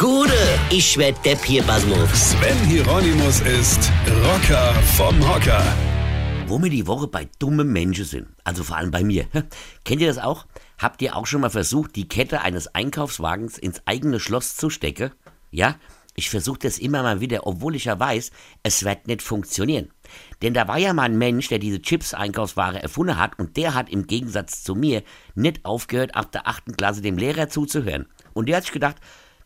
Gude, ich werd Depp hier, Basmus. Sven Hieronymus ist Rocker vom Hocker. Wo wir die Woche bei dummen Menschen sind, also vor allem bei mir. Kennt ihr das auch? Habt ihr auch schon mal versucht, die Kette eines Einkaufswagens ins eigene Schloss zu stecken? Ja? Ich versuche das immer mal wieder, obwohl ich ja weiß, es wird nicht funktionieren. Denn da war ja mal ein Mensch, der diese Chips-Einkaufsware erfunden hat und der hat im Gegensatz zu mir nicht aufgehört, ab der achten Klasse dem Lehrer zuzuhören. Und der hat sich gedacht,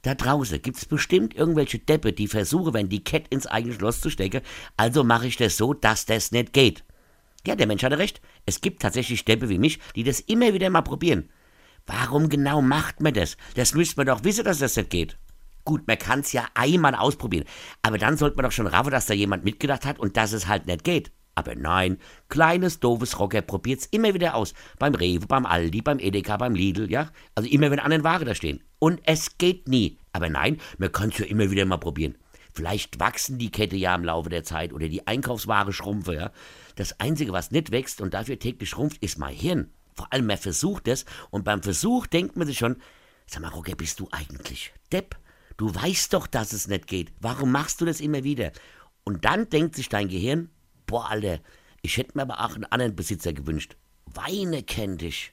da draußen gibt es bestimmt irgendwelche Deppe, die versuchen, wenn die Kette ins eigene Schloss zu stecken, also mache ich das so, dass das nicht geht. Ja, der Mensch hatte recht. Es gibt tatsächlich Deppe wie mich, die das immer wieder mal probieren. Warum genau macht man das? Das müsste man doch wissen, dass das nicht geht. Gut, man kann es ja einmal ausprobieren. Aber dann sollte man doch schon raffen, dass da jemand mitgedacht hat und dass es halt nicht geht. Aber nein, kleines, doofes Rocker probiert's immer wieder aus. Beim Rewe, beim Aldi, beim Edeka, beim Lidl, ja? Also immer, wenn anderen Ware da stehen. Und es geht nie. Aber nein, man kann's ja immer wieder mal probieren. Vielleicht wachsen die Kette ja im Laufe der Zeit oder die Einkaufsware schrumpfe, ja? Das Einzige, was nicht wächst und dafür täglich schrumpft, ist mein Hirn. Vor allem, man versucht es und beim Versuch denkt man sich schon, sag mal, Rocker, bist du eigentlich Depp? Du weißt doch, dass es nicht geht. Warum machst du das immer wieder? Und dann denkt sich dein Gehirn, boah, Alter, ich hätte mir aber auch einen anderen Besitzer gewünscht. Weine kennt dich.